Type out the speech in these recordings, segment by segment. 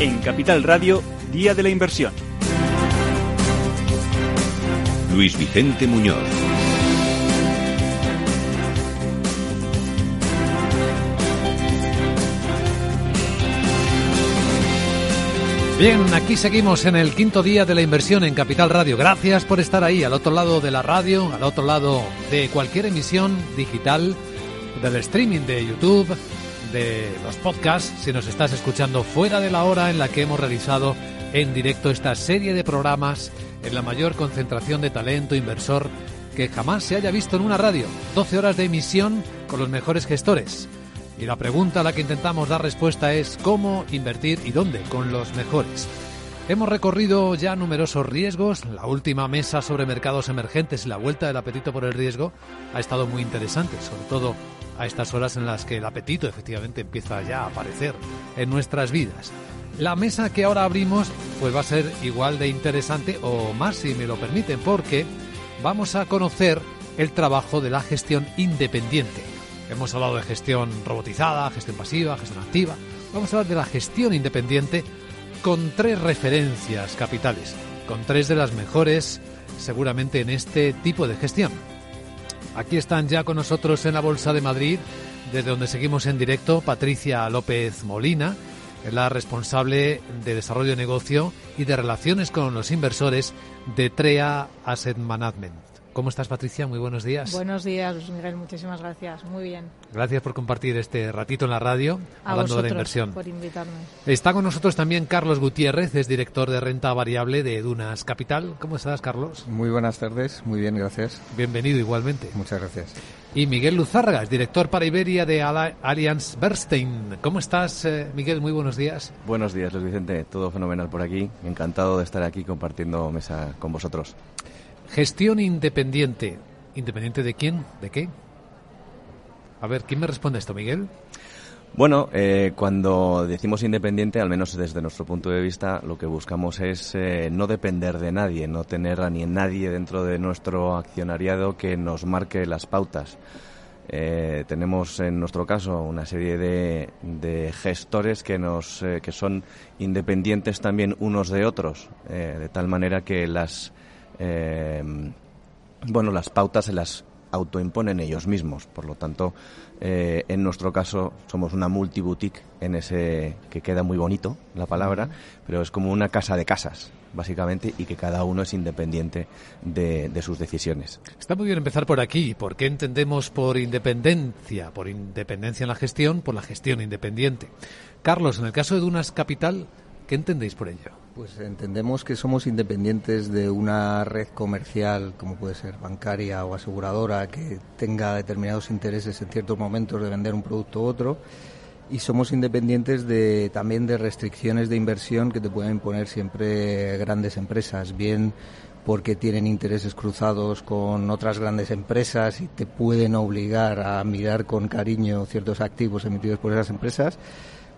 En Capital Radio, Día de la Inversión. Luis Vicente Muñoz. Bien, aquí seguimos en el quinto día de la inversión en Capital Radio. Gracias por estar ahí, al otro lado de la radio, al otro lado de cualquier emisión digital, del streaming de YouTube, de los podcasts, si nos estás escuchando fuera de la hora en la que hemos realizado en directo esta serie de programas en la mayor concentración de talento inversor que jamás se haya visto en una radio. 12 horas de emisión con los mejores gestores. Y la pregunta a la que intentamos dar respuesta es cómo invertir y dónde con los mejores. Hemos recorrido ya numerosos riesgos. La última mesa sobre mercados emergentes y la vuelta del apetito por el riesgo ha estado muy interesante, sobre todo a estas horas en las que el apetito efectivamente empieza ya a aparecer en nuestras vidas. La mesa que ahora abrimos pues va a ser igual de interesante o más si me lo permiten porque vamos a conocer el trabajo de la gestión independiente. Hemos hablado de gestión robotizada, gestión pasiva, gestión activa. Vamos a hablar de la gestión independiente con tres referencias capitales, con tres de las mejores seguramente en este tipo de gestión. Aquí están ya con nosotros en la Bolsa de Madrid, desde donde seguimos en directo, Patricia López Molina, la responsable de desarrollo de negocio y de relaciones con los inversores de TREA Asset Management. ¿Cómo estás, Patricia? Muy buenos días. Buenos días, Miguel. Muchísimas gracias. Muy bien. Gracias por compartir este ratito en la radio hablando de la inversión. por invitarme. Está con nosotros también Carlos Gutiérrez, es director de renta variable de Dunas Capital. ¿Cómo estás, Carlos? Muy buenas tardes. Muy bien, gracias. Bienvenido igualmente. Muchas gracias. Y Miguel Luzárraga, director para Iberia de Allianz Bernstein. ¿Cómo estás, eh, Miguel? Muy buenos días. Buenos días, Luis Vicente. Todo fenomenal por aquí. Encantado de estar aquí compartiendo mesa con vosotros. Gestión independiente. ¿Independiente de quién? ¿De qué? A ver, ¿quién me responde esto, Miguel? Bueno, eh, cuando decimos independiente, al menos desde nuestro punto de vista, lo que buscamos es eh, no depender de nadie, no tener a ni nadie dentro de nuestro accionariado que nos marque las pautas. Eh, tenemos en nuestro caso una serie de, de gestores que nos que son independientes también unos de otros, de tal manera que las bueno las pautas se las autoimponen ellos mismos. Por lo tanto, eh, en nuestro caso somos una multiboutique en ese que queda muy bonito la palabra, pero es como una casa de casas básicamente, y que cada uno es independiente de, de, sus decisiones. Está muy bien empezar por aquí. ¿Por qué entendemos por independencia? Por independencia en la gestión, por la gestión independiente. Carlos, en el caso de Dunas Capital, ¿qué entendéis por ello? Pues entendemos que somos independientes de una red comercial, como puede ser bancaria o aseguradora, que tenga determinados intereses en ciertos momentos de vender un producto u otro. Y somos independientes de, también de restricciones de inversión que te pueden imponer siempre grandes empresas, bien porque tienen intereses cruzados con otras grandes empresas y te pueden obligar a mirar con cariño ciertos activos emitidos por esas empresas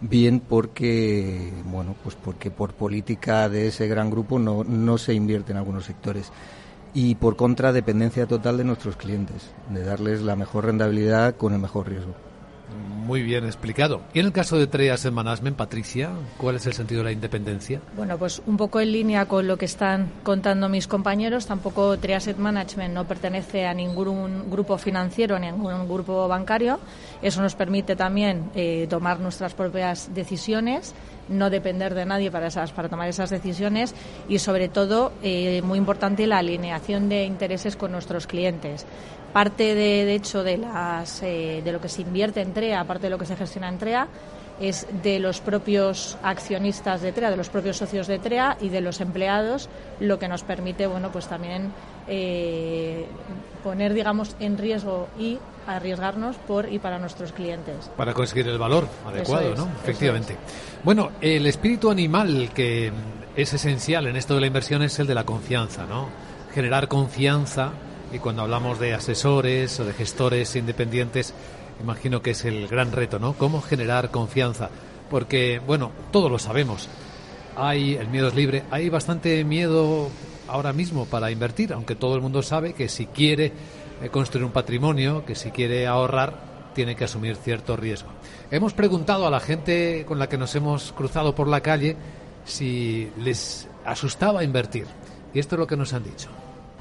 bien porque bueno pues porque por política de ese gran grupo no, no se invierte en algunos sectores. Y por contra dependencia total de nuestros clientes de darles la mejor rentabilidad con el mejor riesgo muy bien explicado. Y en el caso de Treas en Management, Patricia, ¿cuál es el sentido de la independencia? Bueno, pues un poco en línea con lo que están contando mis compañeros, tampoco Triasset Management no pertenece a ningún grupo financiero ni a ningún grupo bancario. Eso nos permite también eh, tomar nuestras propias decisiones no depender de nadie para, esas, para tomar esas decisiones y, sobre todo, eh, muy importante, la alineación de intereses con nuestros clientes. Parte, de, de hecho, de, las, eh, de lo que se invierte en TREA, aparte de lo que se gestiona en TREA, es de los propios accionistas de TREA, de los propios socios de TREA y de los empleados, lo que nos permite, bueno, pues también eh, poner, digamos, en riesgo y arriesgarnos por y para nuestros clientes. Para conseguir el valor adecuado, ¿no? Efectivamente. Bueno, el espíritu animal que es esencial en esto de la inversión es el de la confianza, ¿no? Generar confianza y cuando hablamos de asesores o de gestores independientes, imagino que es el gran reto, ¿no? ¿Cómo generar confianza? porque, bueno, todos lo sabemos. Hay, el miedo es libre, hay bastante miedo ahora mismo para invertir, aunque todo el mundo sabe que si quiere eh, construir un patrimonio, que si quiere ahorrar, tiene que asumir cierto riesgo. Hemos preguntado a la gente con la que nos hemos cruzado por la calle si les asustaba invertir. Y esto es lo que nos han dicho.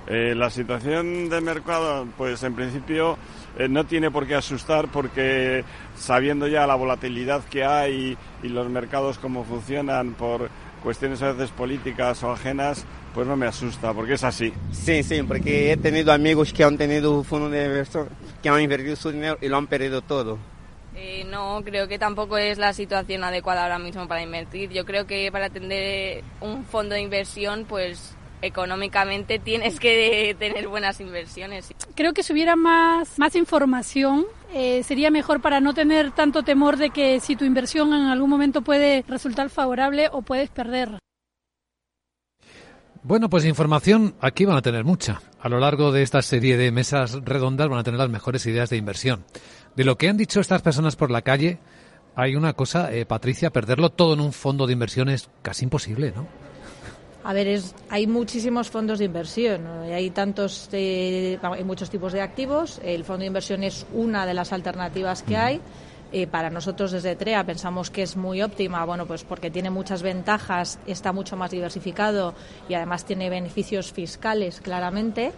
Eh, la situación de mercado, pues en principio eh, no tiene por qué asustar porque sabiendo ya la volatilidad que hay y los mercados cómo funcionan por cuestiones a veces políticas o ajenas, pues no me asusta, porque es así. Sí, sí, porque he tenido amigos que han tenido fondos de inversión, que han invertido su dinero y lo han perdido todo. Eh, no, creo que tampoco es la situación adecuada ahora mismo para invertir. Yo creo que para atender un fondo de inversión, pues económicamente tienes que tener buenas inversiones. Creo que si hubiera más, más información eh, sería mejor para no tener tanto temor de que si tu inversión en algún momento puede resultar favorable o puedes perder. Bueno, pues información aquí van a tener mucha. A lo largo de esta serie de mesas redondas van a tener las mejores ideas de inversión. De lo que han dicho estas personas por la calle, hay una cosa, eh, Patricia, perderlo todo en un fondo de inversión es casi imposible, ¿no? A ver, es, hay muchísimos fondos de inversión. Hay tantos, hay muchos tipos de activos. El fondo de inversión es una de las alternativas que hay. Eh, para nosotros desde TREA pensamos que es muy óptima, bueno, pues porque tiene muchas ventajas, está mucho más diversificado y además tiene beneficios fiscales claramente.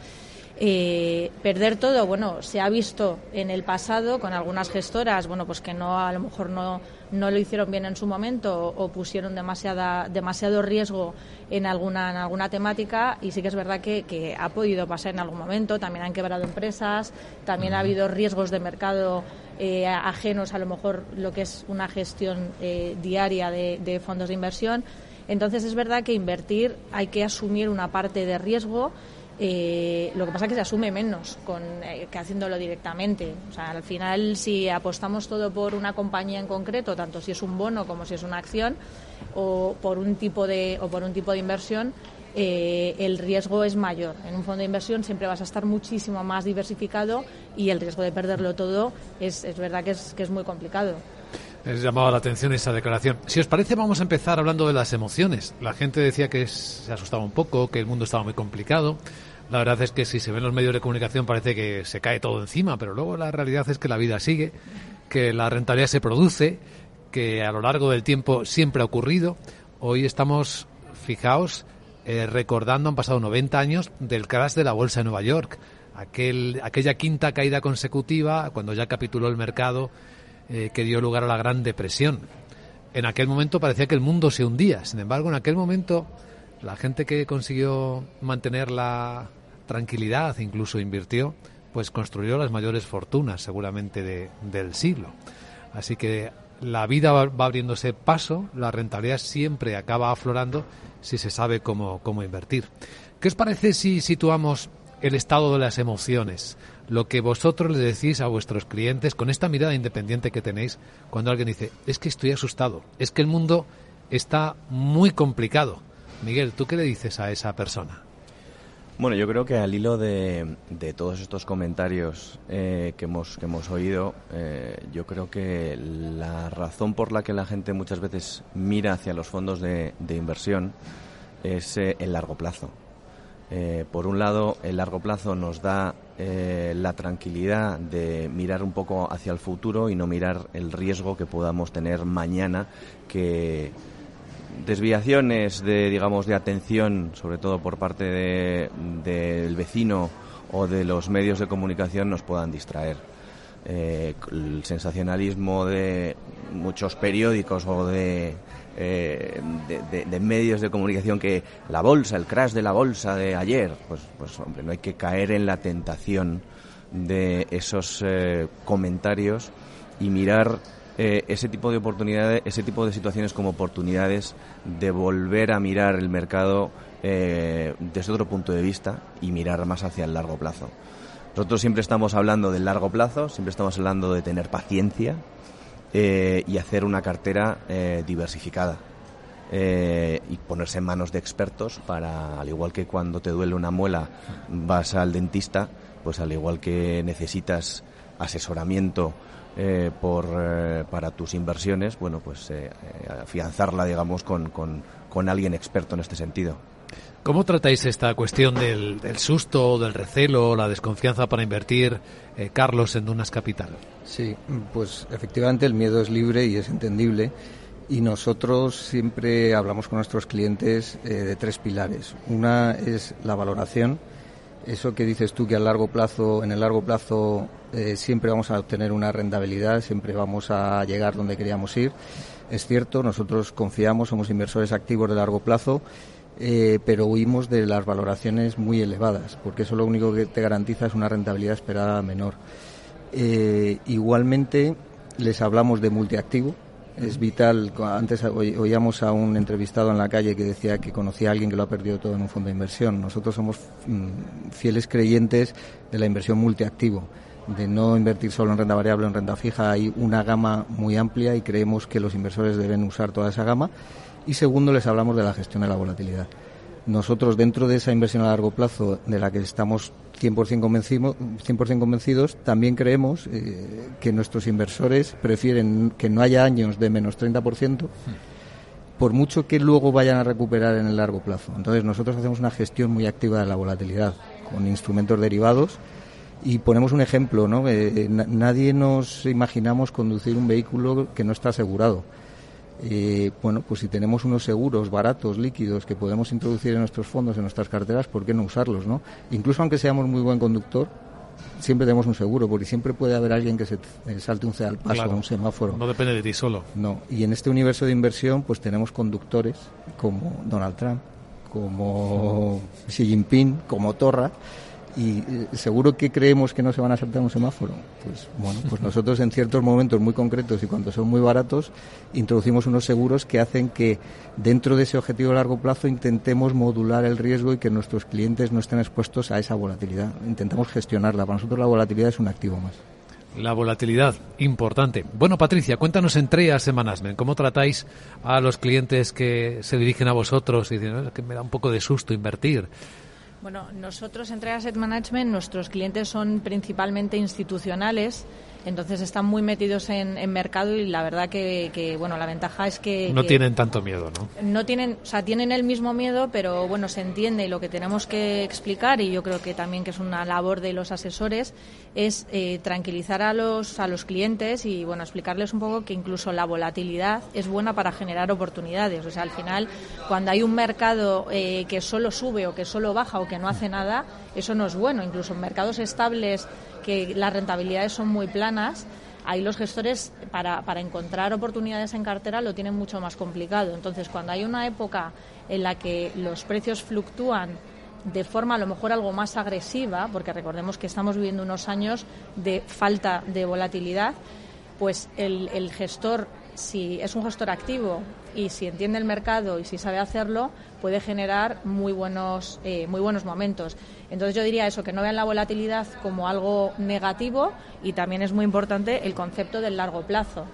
Eh, perder todo, bueno, se ha visto en el pasado con algunas gestoras, bueno, pues que no a lo mejor no, no lo hicieron bien en su momento o, pusieron demasiada, demasiado riesgo en alguna, en alguna temática y sí que es verdad que, ha podido pasar en algún momento, también han quebrado empresas, también ha habido riesgos de mercado eh, ajenos a lo mejor lo que es una gestión eh, diaria de fondos de inversión. Entonces es verdad que invertir hay que asumir una parte de riesgo eh, lo que pasa es que se asume menos con, eh, que haciéndolo directamente. O sea, al final, si apostamos todo por una compañía en concreto, tanto si es un bono como si es una acción, o por un tipo de, o por un tipo de inversión, eh, el riesgo es mayor. En un fondo de inversión siempre vas a estar muchísimo más diversificado y el riesgo de perderlo todo es, es verdad que es, que es muy complicado. Les llamaba la atención esa declaración. Si os parece, vamos a empezar hablando de las emociones. La gente decía que se asustaba un poco, que el mundo estaba muy complicado. La verdad es que si se ven los medios de comunicación parece que se cae todo encima, pero luego la realidad es que la vida sigue, que la rentabilidad se produce, que a lo largo del tiempo siempre ha ocurrido. Hoy estamos, fijaos, eh, recordando, han pasado 90 años del crash de la bolsa de Nueva York, aquel, aquella quinta caída consecutiva cuando ya capituló el mercado eh, que dio lugar a la Gran Depresión. En aquel momento parecía que el mundo se hundía, sin embargo, en aquel momento la gente que consiguió mantener la, tranquilidad, incluso invirtió, pues construyó las mayores fortunas seguramente del siglo. Así que la vida va, abriéndose paso, la rentabilidad siempre acaba aflorando si se sabe cómo, cómo invertir. ¿Qué os parece si situamos el estado de las emociones? Lo que vosotros le decís a vuestros clientes con esta mirada independiente que tenéis cuando alguien dice, es que estoy asustado, es que el mundo está muy complicado. Miguel, ¿tú qué le dices a esa persona? Bueno, yo creo que al hilo de, todos estos comentarios eh, que, hemos, que hemos oído, eh, yo creo que la razón por la que la gente muchas veces mira hacia los fondos de, inversión es eh, el largo plazo. por un lado, el largo plazo nos da la tranquilidad de mirar un poco hacia el futuro y no mirar el riesgo que podamos tener mañana que desviaciones de, digamos, de atención, sobre todo por parte del vecino o de los medios de comunicación, nos puedan distraer. Eh, el sensacionalismo de muchos periódicos o eh, de, de, medios de comunicación que la bolsa, el crash de la bolsa de ayer, pues, pues hombre, no hay que caer en la tentación de esos eh, comentarios y mirar eh, ese tipo de oportunidades, ese tipo de situaciones como oportunidades de volver a mirar el mercado eh, desde otro punto de vista y mirar más hacia el largo plazo. Nosotros siempre estamos hablando del largo plazo, siempre estamos hablando de tener paciencia eh, y hacer una cartera diversificada. y ponerse en manos de expertos para, al igual que cuando te duele una muela vas al dentista, pues al igual que necesitas asesoramiento eh, por, eh, para tus inversiones, bueno, pues eh, afianzarla, digamos, con, con, con, alguien experto en este sentido. ¿Cómo tratáis esta cuestión del, del susto, del recelo, la desconfianza para invertir, Carlos, en Dunas Capital? Sí, pues efectivamente el miedo es libre y es entendible. Y nosotros siempre hablamos con nuestros clientes de tres pilares. Una es la valoración, eso que dices tú que a largo plazo, en el largo plazo eh, siempre vamos a obtener una rentabilidad, siempre vamos a llegar donde queríamos ir. Es cierto, nosotros confiamos, somos inversores activos de largo plazo, eh, pero huimos de las valoraciones muy elevadas, porque eso lo único que te garantiza es una rentabilidad esperada menor. Eh, igualmente, les hablamos de multiactivo, es vital. Antes oíamos a un entrevistado en la calle que decía que conocía a alguien que lo ha perdido todo en un fondo de inversión. Nosotros somos mm, fieles creyentes de la inversión multiactivo, de no invertir solo en renta variable o en renta fija. Hay una gama muy amplia y creemos que los inversores deben usar toda esa gama. Y segundo, les hablamos de la gestión de la volatilidad. Nosotros, dentro de esa inversión a largo plazo de la que estamos 100%, convencido, 100 convencidos, también creemos eh, que nuestros inversores prefieren que no haya años de menos 30%, por mucho que luego vayan a recuperar en el largo plazo. Entonces, nosotros hacemos una gestión muy activa de la volatilidad con instrumentos derivados y ponemos un ejemplo, ¿no? Eh, nadie nos imaginamos conducir un vehículo que no está asegurado eh, bueno, pues si tenemos unos seguros baratos, líquidos, que podemos introducir en nuestros fondos, en nuestras carteras, ¿por qué no usarlos, no? Incluso aunque seamos muy buen conductor, siempre tenemos un seguro, porque siempre puede haber alguien que se eh, salte un al paso o un semáforo. No depende de ti solo. No, y en este universo de inversión, pues tenemos conductores como Donald Trump, como Xi Jinping, como Torra, y eh, seguro que creemos que no se van a saltar un semáforo. Pues bueno, pues nosotros en ciertos momentos muy concretos y cuando son muy baratos introducimos unos seguros que hacen que dentro de ese objetivo a largo plazo intentemos modular el riesgo y que nuestros clientes no estén expuestos a esa volatilidad. Intentamos gestionarla. Para nosotros la volatilidad es un activo más. La volatilidad, importante. Bueno, Patricia, cuéntanos en Trea Semanasmen, ¿cómo tratáis a los clientes que se dirigen a vosotros y dicen, que me da un poco de susto invertir? Bueno, nosotros en Asset Management, nuestros clientes son principalmente institucionales entonces están muy metidos en, mercado y la verdad que, bueno, la ventaja es que... No tienen tanto miedo, ¿no? No tienen, o sea, tienen el mismo miedo, pero bueno, se entiende lo que tenemos que explicar y yo creo que también que es una labor de los asesores es eh, tranquilizar a los, a los clientes y bueno, explicarles un poco que incluso la volatilidad es buena para generar oportunidades. O sea, al final, cuando hay un mercado eh, que solo sube o que solo baja o que no hace nada, eso no es bueno. Incluso en mercados estables que las rentabilidades son muy planas, ahí los gestores para, para, encontrar oportunidades en cartera lo tienen mucho más complicado. Entonces, cuando hay una época en la que los precios fluctúan de forma a lo mejor algo más agresiva, porque recordemos que estamos viviendo unos años de falta de volatilidad, pues el, el gestor si es un gestor activo y si entiende el mercado y si sabe hacerlo, puede generar muy buenos, eh, muy buenos momentos. Entonces yo diría eso, que no vean la volatilidad como algo negativo y también es muy importante el concepto del largo plazo.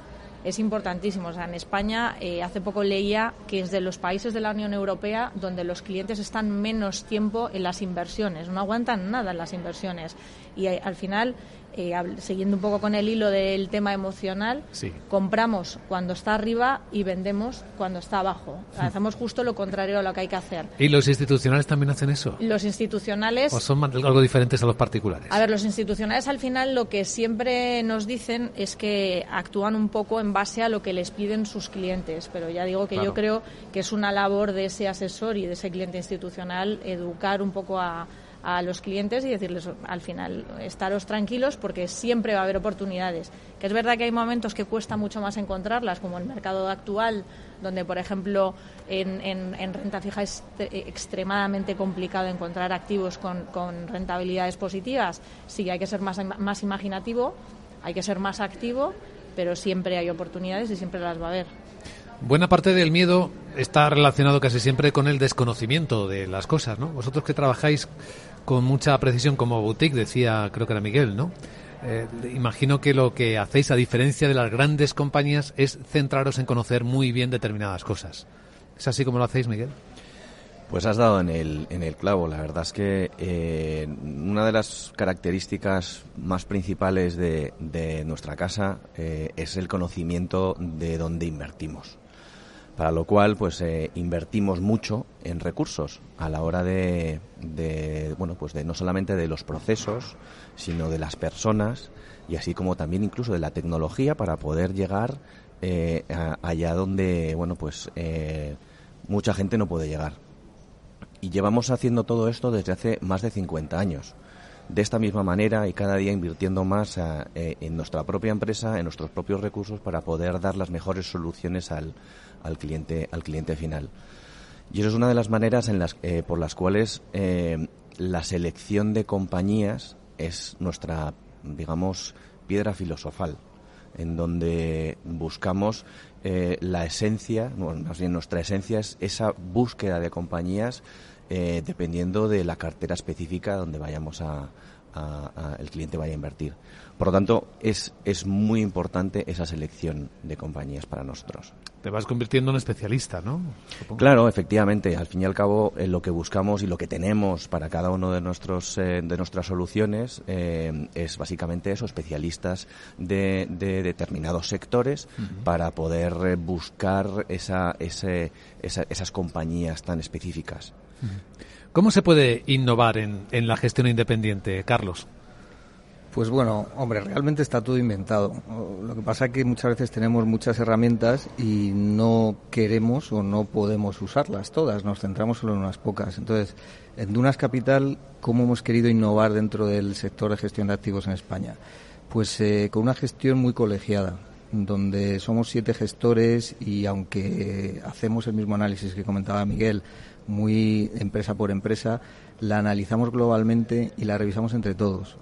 Es importantísimo. O sea, en España eh, hace poco leía que es de los países de la Unión Europea donde los clientes están menos tiempo en las inversiones, no aguantan nada en las inversiones. Y eh, al final eh, siguiendo un poco con el hilo del tema emocional, compramos cuando está arriba y vendemos cuando está abajo. Hacemos justo lo contrario a lo que hay que hacer. ¿Y los institucionales también hacen eso? Los institucionales... ¿O son algo diferentes a los particulares? A ver, los institucionales al final lo que siempre nos dicen es que actúan un poco en base a lo que les piden sus clientes, pero ya digo que yo creo que es una labor de ese asesor y de ese cliente institucional educar un poco a a los clientes y decirles al final, estaros tranquilos porque siempre va a haber oportunidades. Que es verdad que hay momentos que cuesta mucho más encontrarlas, como el mercado actual, donde, por ejemplo, en, en, renta fija es extremadamente complicado encontrar activos con, con, rentabilidades positivas. Sí, hay que ser más, más imaginativo, hay que ser más activo, pero siempre hay oportunidades y siempre las va a haber. Buena parte del miedo está relacionado casi siempre con el desconocimiento de las cosas, ¿no? Vosotros que trabajáis con mucha precisión como boutique, decía creo que era Miguel, ¿no? Eh, imagino que lo que hacéis, a diferencia de las grandes compañías, es centraros en conocer muy bien determinadas cosas. ¿Es así como lo hacéis, Miguel? Pues has dado en el, en el clavo. La verdad es que eh, una de las características más principales de, de nuestra casa eh, es el conocimiento de dónde invertimos. Para lo cual, pues eh, invertimos mucho en recursos a la hora de, de, bueno, pues de no solamente de los procesos, sino de las personas y así como también incluso de la tecnología para poder llegar allá donde, bueno, pues mucha gente no puede llegar y llevamos haciendo todo esto desde hace más de 50 años. De esta misma manera y cada día invirtiendo más eh, en nuestra propia empresa, en nuestros propios recursos para poder dar las mejores soluciones al, al cliente, al cliente final. Y eso es una de las maneras en las, eh, por las cuales eh, la selección de compañías es nuestra, digamos, piedra filosofal, en donde buscamos la esencia, más bien nuestra esencia es esa búsqueda de compañías eh, dependiendo de la cartera específica donde vayamos a, el cliente vaya a invertir. Por lo tanto, es, es muy importante esa selección de compañías para nosotros. Te vas convirtiendo en especialista, ¿no? Claro, efectivamente. Al fin y al cabo, eh, lo que buscamos y lo que tenemos para cada uno de nuestros eh, de nuestras soluciones es básicamente eso, especialistas de, determinados sectores para poder buscar esa, ese, esas compañías tan específicas. ¿Cómo se puede innovar en, en la gestión independiente, Carlos? Pues bueno, hombre, realmente está todo inventado. Lo que pasa es que muchas veces tenemos muchas herramientas y no queremos o no podemos usarlas todas, nos centramos solo en unas pocas. Entonces, en Dunas Capital, ¿cómo hemos querido innovar dentro del sector de gestión de activos en España? Pues eh, con una gestión muy colegiada, donde somos siete gestores y aunque hacemos el mismo análisis que comentaba Miguel, muy empresa por empresa, la analizamos globalmente y la revisamos entre todos.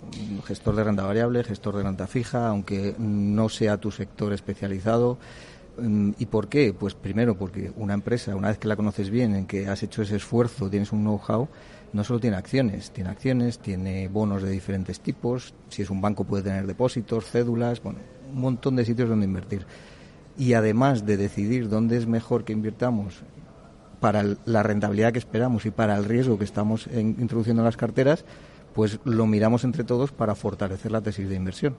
Gestor de renta variable, gestor de renta fija, aunque no sea tu sector especializado. Mm, ¿Y por qué? Pues primero porque una empresa, una vez que la conoces bien, en que has hecho ese esfuerzo, tienes un know-how, no solo tiene acciones, tiene acciones, tiene bonos de diferentes tipos, si es un banco puede tener depósitos, cédulas, bueno, un montón de sitios donde invertir. Y además de decidir dónde es mejor que invirtamos para la rentabilidad que esperamos y para el riesgo que estamos introduciendo en las carteras, pues lo miramos entre todos para fortalecer la tesis de inversión.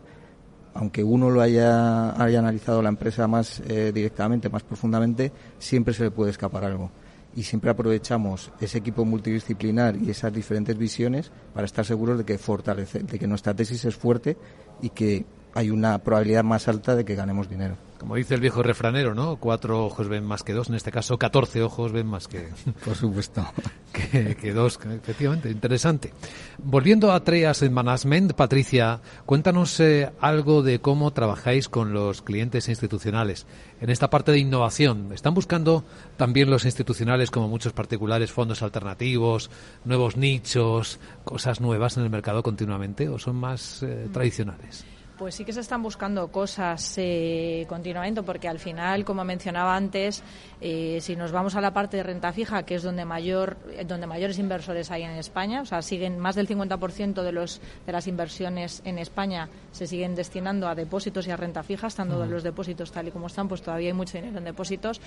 Aunque uno lo haya, haya analizado la empresa más eh, directamente, más profundamente, siempre se le puede escapar algo. Y siempre aprovechamos ese equipo multidisciplinar y esas diferentes visiones para estar seguros de que fortalece, de que nuestra tesis es fuerte y que hay una probabilidad más alta de que ganemos dinero. Como dice el viejo refranero, ¿no? Cuatro ojos ven más que dos, en este caso catorce ojos ven más que... Por supuesto. que, dos, efectivamente, interesante. Volviendo a Treas en Management, Patricia, cuéntanos eh, algo de cómo trabajáis con los clientes institucionales en esta parte de innovación. ¿Están buscando también los institucionales, como muchos particulares, fondos alternativos, nuevos nichos, cosas nuevas en el mercado continuamente o son más eh, tradicionales? Pues sí que se están buscando cosas eh, continuamente, porque al final, como mencionaba antes, eh, si nos vamos a la parte de renta fija, que es donde mayor, donde mayores inversores hay en España, o sea, siguen más del 50% de los de las inversiones en España se siguen destinando a depósitos y a renta fija, estando los depósitos tal y como están, pues todavía hay mucho dinero en depósitos.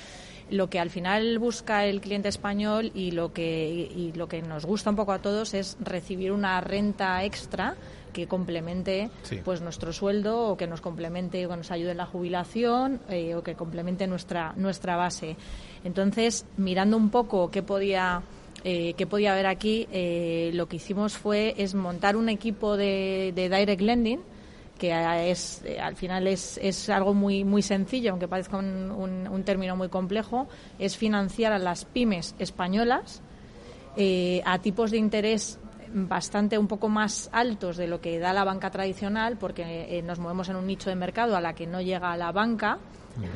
Lo que al final busca el cliente español y lo que y lo que nos gusta un poco a todos es recibir una renta extra que complemente pues nuestro sueldo o que nos complemente o que nos ayude en la jubilación eh, o que complemente nuestra nuestra base. Entonces, mirando un poco qué podía eh, qué podía haber aquí, eh, lo que hicimos fue es montar un equipo de, direct lending que es al final es, es algo muy muy sencillo, aunque parezca un, un, término muy complejo, es financiar a las pymes españolas a tipos de interés bastante un poco más altos de lo que da la banca tradicional, porque eh, nos movemos en un nicho de mercado a la que no llega la banca.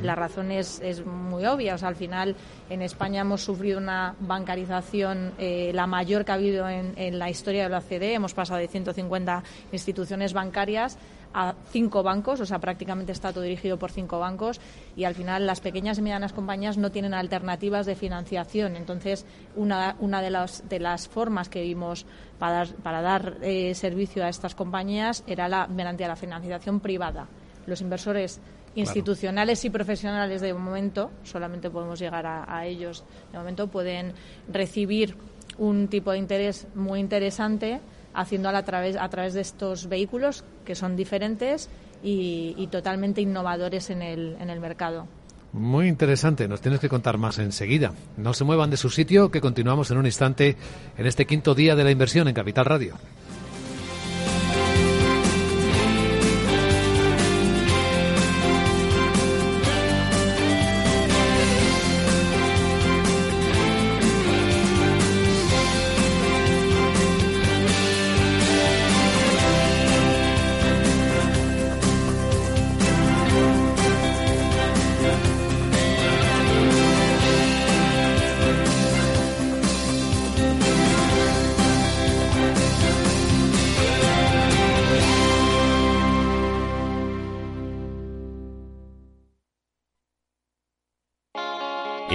La razón es, es muy obvia. O sea, al final en España hemos sufrido una bancarización eh, la mayor que ha habido en, en, la historia de la OCDE. Hemos pasado de 150 instituciones bancarias a cinco bancos, o sea, prácticamente está todo dirigido por cinco bancos y al final las pequeñas y medianas compañías no tienen alternativas de financiación. Entonces, una, una de, las, de las formas que vimos para dar, para dar eh, servicio a estas compañías era la, mediante la financiación privada. Los inversores institucionales y profesionales de momento, solamente podemos llegar a, ellos, de momento pueden recibir un tipo de interés muy interesante haciéndolo a través, a través de estos vehículos que son diferentes y, y totalmente innovadores en el, en el mercado. Muy interesante, nos tienes que contar más enseguida. No se muevan de su sitio, que continuamos en un instante en este quinto día de la inversión en Capital Radio.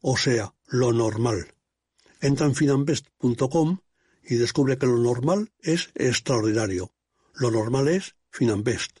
o sea, lo normal. Entra en finambest.com y descubre que lo normal es extraordinario. Lo normal es Finambest.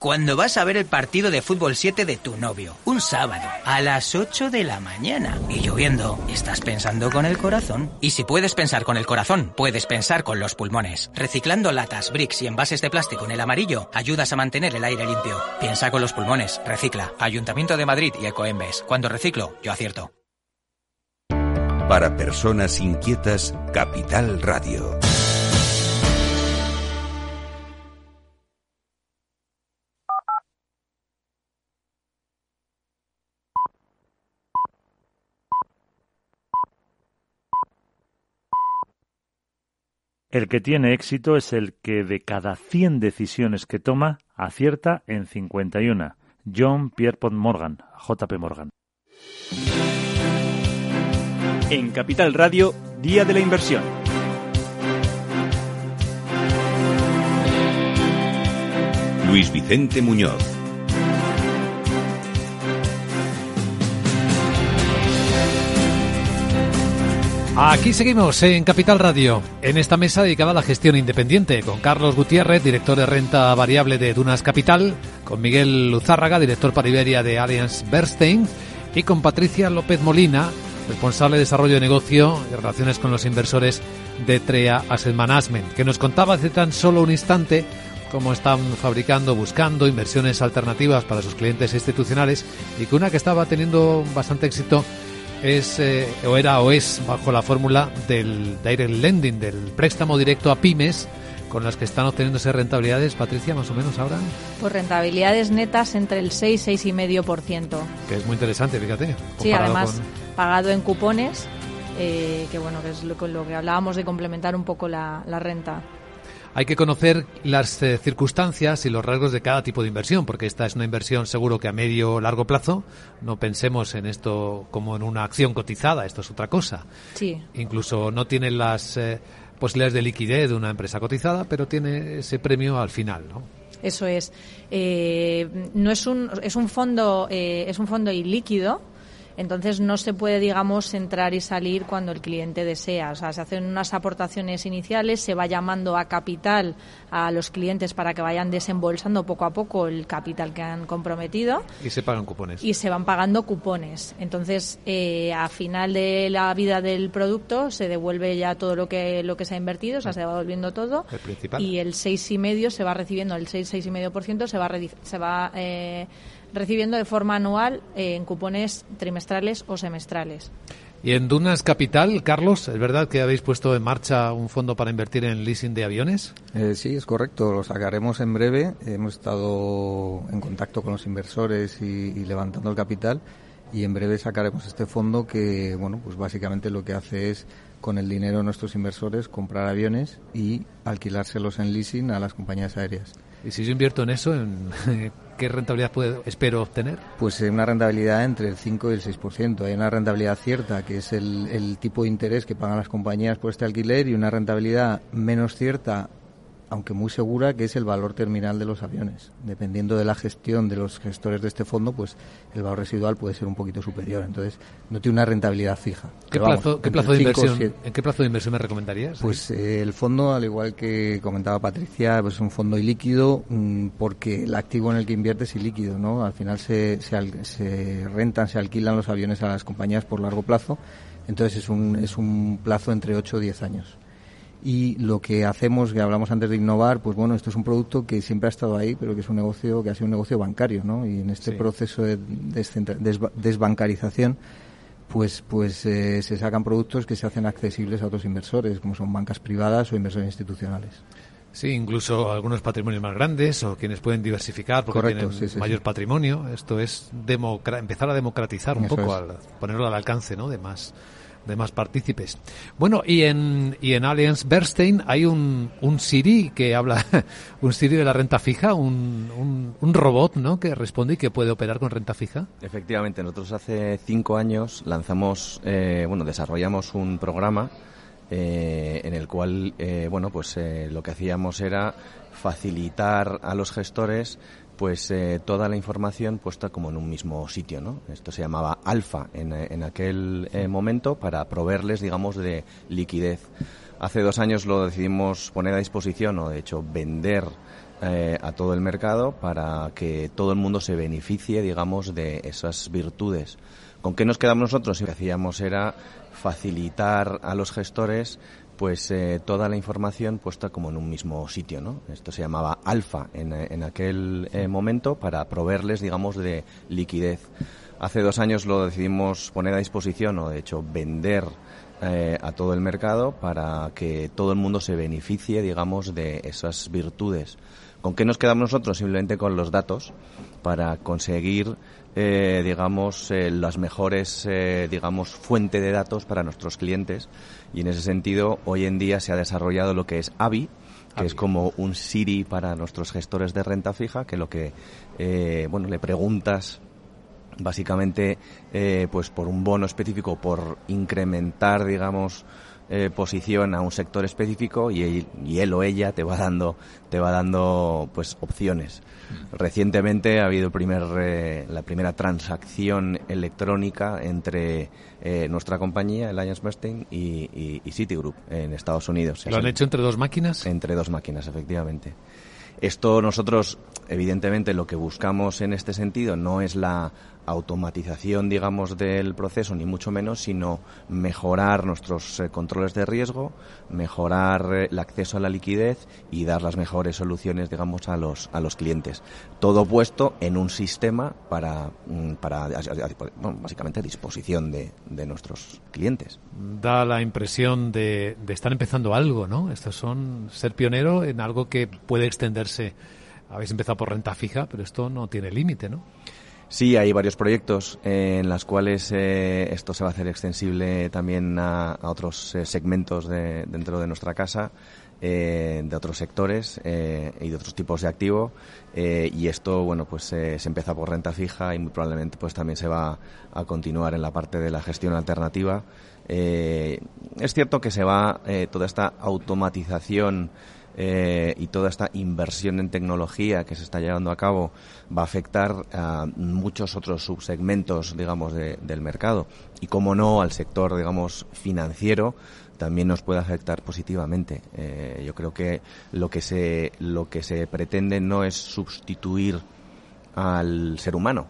Cuando vas a ver el partido de fútbol 7 de tu novio, un sábado, a las 8 de la mañana, y lloviendo, ¿estás pensando con el corazón? Y si puedes pensar con el corazón, puedes pensar con los pulmones. Reciclando latas, bricks y envases de plástico en el amarillo, ayudas a mantener el aire limpio. Piensa con los pulmones, recicla. Ayuntamiento de Madrid y Ecoembes. Cuando reciclo, yo acierto. Para personas inquietas, Capital Radio. El que tiene éxito es el que de cada 100 decisiones que toma acierta en 51. John Pierpont Morgan, JP Morgan. En Capital Radio, Día de la Inversión. Luis Vicente Muñoz. Aquí seguimos en Capital Radio, en esta mesa dedicada a la gestión independiente, con Carlos Gutiérrez, director de renta variable de Dunas Capital, con Miguel Luzárraga, director para Iberia de Allianz Bernstein, y con Patricia López Molina, responsable de desarrollo de negocio y relaciones con los inversores de TREA Asset Management, que nos contaba hace tan solo un instante cómo están fabricando, buscando inversiones alternativas para sus clientes institucionales y que una que estaba teniendo bastante éxito es eh, o era o es bajo la fórmula del direct lending, del préstamo directo a pymes con las que están obteniéndose rentabilidades, Patricia, más o menos ahora. Pues rentabilidades netas entre el 6 6,5%. Que es muy interesante, fíjate. Sí, además pagado en cupones, eh, que bueno, que es lo, lo, que hablábamos de complementar un poco la, la renta. Hay que conocer las eh, circunstancias y los rasgos de cada tipo de inversión, porque esta es una inversión seguro que a medio o largo plazo. No pensemos en esto como en una acción cotizada, esto es otra cosa. Sí. Incluso no tiene las eh, posibilidades de liquidez de una empresa cotizada, pero tiene ese premio al final, ¿no? Eso es. Eh, no es un es un fondo eh, es un fondo ilíquido entonces no se puede, digamos, entrar y salir cuando el cliente desea. O sea, se hacen unas aportaciones iniciales, se va llamando a capital a los clientes para que vayan desembolsando poco a poco el capital que han comprometido. Y se pagan cupones. Y se van pagando cupones. Entonces, eh, a final de la vida del producto se devuelve ya todo lo que lo que se ha invertido, o sea, se va devolviendo todo. El principal. Y el seis y medio se va recibiendo, el seis seis y medio por ciento se va se va eh, recibiendo de forma anual eh, en cupones trimestrales o semestrales. Y en Dunas Capital, Carlos, ¿es verdad que habéis puesto en marcha un fondo para invertir en leasing de aviones? Eh, sí, es correcto. Lo sacaremos en breve. Hemos estado en contacto con los inversores y, y, levantando el capital y en breve sacaremos este fondo que, bueno, pues básicamente lo que hace es con el dinero de nuestros inversores comprar aviones y alquilárselos en leasing a las compañías aéreas. ¿Y si yo invierto en eso, en qué rentabilidad puedo, espero obtener? Pues una rentabilidad entre el 5 y el 6%. Hay una rentabilidad cierta, que es el, el tipo de interés que pagan las compañías por este alquiler, y una rentabilidad menos cierta aunque muy segura, que es el valor terminal de los aviones. Dependiendo de la gestión de los gestores de este fondo, pues el valor residual puede ser un poquito superior. Entonces, no tiene una rentabilidad fija. ¿Qué, plazo, ¿qué plazo de inversión, ¿En qué plazo de inversión me recomendarías? Pues eh, el fondo, al igual que comentaba Patricia, pues es un fondo ilíquido mmm, porque el activo en el que invierte es ilíquido. ¿no? Al final se, se, se rentan, se alquilan los aviones a las compañías por largo plazo. Entonces es un, es un plazo entre 8 o 10 años y lo que hacemos, que hablamos antes de innovar, pues bueno, esto es un producto que siempre ha estado ahí, pero que es un negocio que ha sido un negocio bancario, ¿no? Y en este sí. proceso de desbancarización, pues, pues eh, se sacan productos que se hacen accesibles a otros inversores, como son bancas privadas o inversores institucionales. Sí, incluso algunos patrimonios más grandes o quienes pueden diversificar porque Correcto, tienen sí, sí, mayor sí. patrimonio. Esto es empezar a democratizar un Eso poco, al, ponerlo al alcance ¿no? de más de más partícipes. Bueno, y en, y en Allianz Bernstein hay un, un Siri que habla, un Siri de la renta fija, un, un, un, robot, ¿no? Que responde y que puede operar con renta fija. Efectivamente, nosotros hace cinco años lanzamos, eh, bueno, desarrollamos un programa eh, en el cual, eh, bueno, pues eh, lo que hacíamos era facilitar a los gestores pues eh, toda la información puesta como en un mismo sitio, ¿no? Esto se llamaba alfa en, en aquel eh, momento para proveerles, digamos, de liquidez. Hace dos años lo decidimos poner a disposición o, de hecho, vender eh, a todo el mercado para que todo el mundo se beneficie, digamos, de esas virtudes. ¿Con qué nos quedamos nosotros? Lo que hacíamos era facilitar a los gestores pues eh, toda la información puesta como en un mismo sitio, ¿no? Esto se llamaba alfa en, en aquel eh, momento para proveerles, digamos, de liquidez. Hace dos años lo decidimos poner a disposición o, de hecho, vender eh, a todo el mercado para que todo el mundo se beneficie, digamos, de esas virtudes. ¿Con qué nos quedamos nosotros? Simplemente con los datos para conseguir, eh, digamos, eh, las mejores, eh, digamos, fuente de datos para nuestros clientes. Y en ese sentido, hoy en día se ha desarrollado lo que es AVI, que es como un Siri para nuestros gestores de renta fija, que lo que, eh, bueno, le preguntas básicamente eh, pues por un bono específico por incrementar digamos eh, posición a un sector específico y él, y él o ella te va dando te va dando pues opciones. Recientemente ha habido el primer eh, la primera transacción electrónica entre eh, nuestra compañía Alliance Bernstein y, y, y Citigroup en Estados Unidos. ¿Lo han hecho entre dos máquinas? entre dos máquinas efectivamente. Esto nosotros, evidentemente, lo que buscamos en este sentido no es la automatización, digamos, del proceso, ni mucho menos, sino mejorar nuestros eh, controles de riesgo, mejorar eh, el acceso a la liquidez y dar las mejores soluciones, digamos, a los, a los clientes. Todo puesto en un sistema para, mm, para básicamente a disposición de, de nuestros clientes. Da la impresión de, de estar empezando algo, ¿no? Estos son ser pionero en algo que puede extenderse. Habéis empezado por renta fija, pero esto no tiene límite, ¿no? Sí, hay varios proyectos eh, en los cuales eh, esto se va a hacer extensible también a, otros eh, segmentos de- dentro de nuestra casa, eh, de otros sectores eh, y de otros tipos de activo. y esto, bueno, pues se empieza por renta fija y muy probablemente pues también se va a continuar en la parte de la gestión alternativa. Es cierto que se va toda esta automatización eh, y toda esta inversión en tecnología que se está llevando a cabo va a afectar a muchos otros subsegmentos, digamos, de- del mercado. Y, como no, al sector, digamos, financiero también nos puede afectar positivamente. Eh, yo creo que lo que se lo que se pretende no es sustituir al ser humano,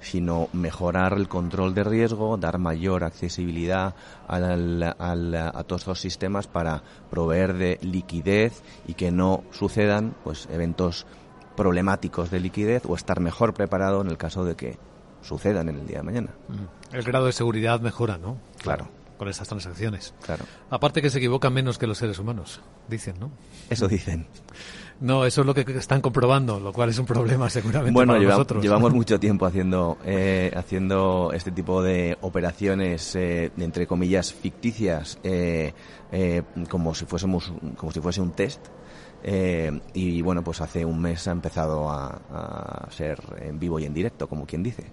sino mejorar el control de riesgo, dar mayor accesibilidad al- al- a todos los sistemas para proveer de liquidez y que no sucedan pues eventos problemáticos de liquidez o estar mejor preparado en el caso de que sucedan en el día de mañana. El grado de seguridad mejora, ¿no? Claro. Con estas transacciones. Claro. Aparte que se equivocan menos que los seres humanos, dicen, ¿no? Eso dicen. No, eso es lo que están comprobando, lo cual es un problema seguramente Bueno, para lleva- nosotros. llevamos mucho tiempo haciendo eh, haciendo este tipo de operaciones eh, entre comillas ficticias, eh, eh, como si fuésemos como si fuese un test. Eh, y bueno, pues hace un mes ha empezado a, ser en vivo y en directo, como quien dice.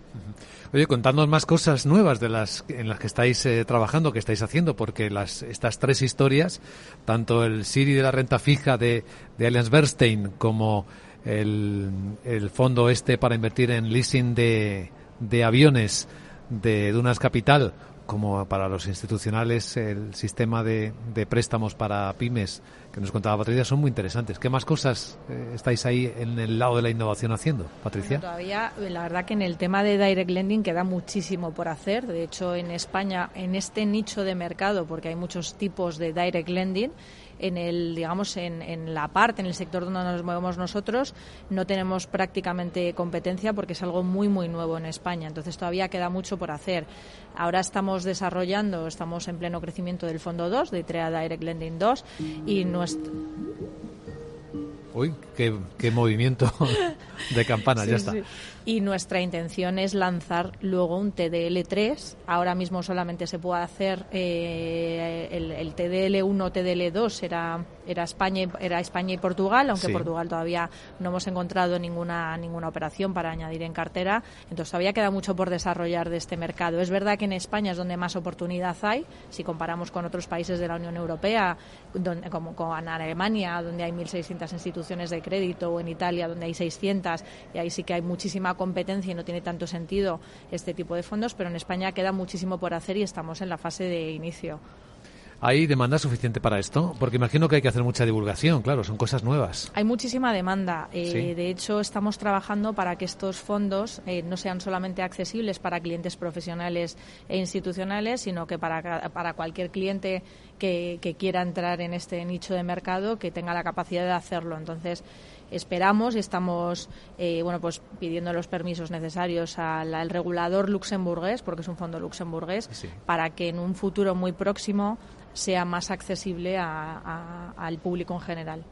Oye, contadnos más cosas nuevas de las en las que estáis eh, trabajando, que estáis haciendo, porque las estas tres historias, tanto el Siri de la renta fija de, de Allianz Bernstein como el, fondo este para invertir en leasing de, de aviones de Dunas Capital, como para los institucionales el sistema de préstamos para pymes que nos contaba Patricia son muy interesantes. ¿Qué más cosas eh, estáis ahí en el lado de la innovación haciendo, Patricia? Todavía, la verdad que en el tema de direct lending queda muchísimo por hacer. De hecho, en España, en este nicho de mercado, porque hay muchos tipos de direct lending, en el, digamos, en, en la parte, en el sector donde nos movemos nosotros, no tenemos prácticamente competencia porque es algo muy, muy nuevo en España. Entonces todavía queda mucho por hacer. Ahora estamos desarrollando, estamos en pleno crecimiento del Fondo 2, de ITREA Direct Lending 2, y nuestro, Uy, qué, qué movimiento de campana, Sí, ya está. sí. Y nuestra intención es lanzar luego un TDL3. Ahora mismo solamente se puede hacer eh, el, el TDL1, TDL2 era, era, España, era España y Portugal, aunque Sí. Portugal todavía no hemos encontrado ninguna, ninguna operación para añadir en cartera. Entonces todavía queda mucho por desarrollar de este mercado. Es verdad que en España es donde más oportunidad hay, si comparamos con otros países de la Unión Europea, donde, como con Alemania, donde hay 1.600 instituciones de crédito, o en Italia, donde hay 600, y ahí sí que hay muchísima competencia y no tiene tanto sentido este tipo de fondos, pero en España queda muchísimo por hacer y estamos en la fase de inicio. ¿Hay demanda suficiente para esto? Porque imagino que hay que hacer mucha divulgación, claro, son cosas nuevas. Hay muchísima demanda. Eh, Sí. De hecho, estamos trabajando para que estos fondos eh, no sean solamente accesibles para clientes profesionales e institucionales, sino que para, para cualquier cliente que, que quiera entrar en este nicho de mercado que tenga la capacidad de hacerlo. Entonces, esperamos y estamos eh, bueno pues pidiendo los permisos necesarios al, regulador luxemburgués porque es un fondo luxemburgués para que en un futuro muy próximo sea más accesible al público en general.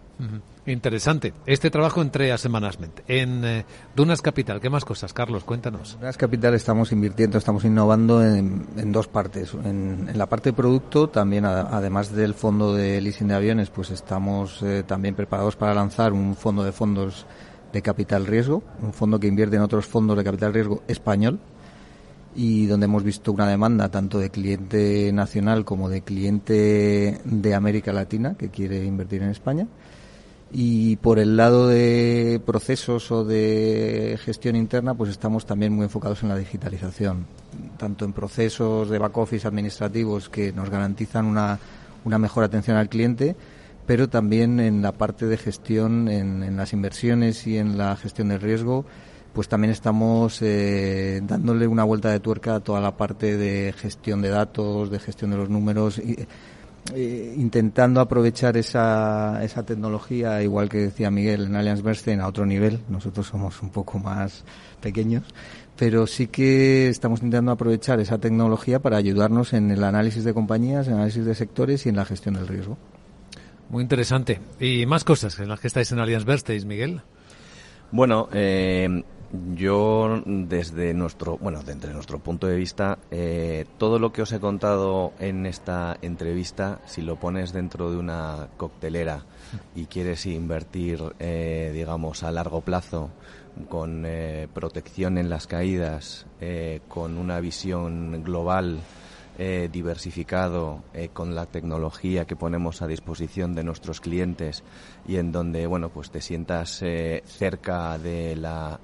Interesante. Este trabajo entre a Management. En eh, Dunas Capital, ¿qué más cosas? Carlos, cuéntanos. En Dunas Capital estamos invirtiendo, estamos innovando en, dos partes. En, la parte de producto, también además del fondo de leasing de aviones, pues estamos eh, también preparados para lanzar un fondo de fondos de capital riesgo, un fondo que invierte en otros fondos de capital riesgo español y donde hemos visto una demanda tanto de cliente nacional como de cliente de América Latina que quiere invertir en España y por el lado de procesos o de gestión interna, pues estamos también muy enfocados en la digitalización, tanto en procesos de back office administrativos que nos garantizan una, una mejor atención al cliente, pero también en la parte de gestión, en, las inversiones y en la gestión del riesgo, pues también estamos eh, dándole una vuelta de tuerca a toda la parte de gestión de datos, de gestión de los números. Y, eh, intentando aprovechar esa, esa tecnología, igual que decía Miguel en Allianz Bernstein, a otro nivel. Nosotros somos un poco más pequeños, pero sí que estamos intentando aprovechar esa tecnología para ayudarnos en el análisis de compañías, en el análisis de sectores y en la gestión del riesgo. Muy interesante. ¿Y más cosas en las que estáis en Allianz Bernstein, Miguel? Bueno, eh, yo, desde nuestro, bueno, desde nuestro punto de vista, eh, todo lo que os he contado en esta entrevista, si lo pones dentro de una coctelera y quieres invertir, eh, digamos, a largo plazo, con eh, protección en las caídas, con una visión global, diversificado, con la tecnología que ponemos a disposición de nuestros clientes y en donde, bueno, pues te sientas cerca de la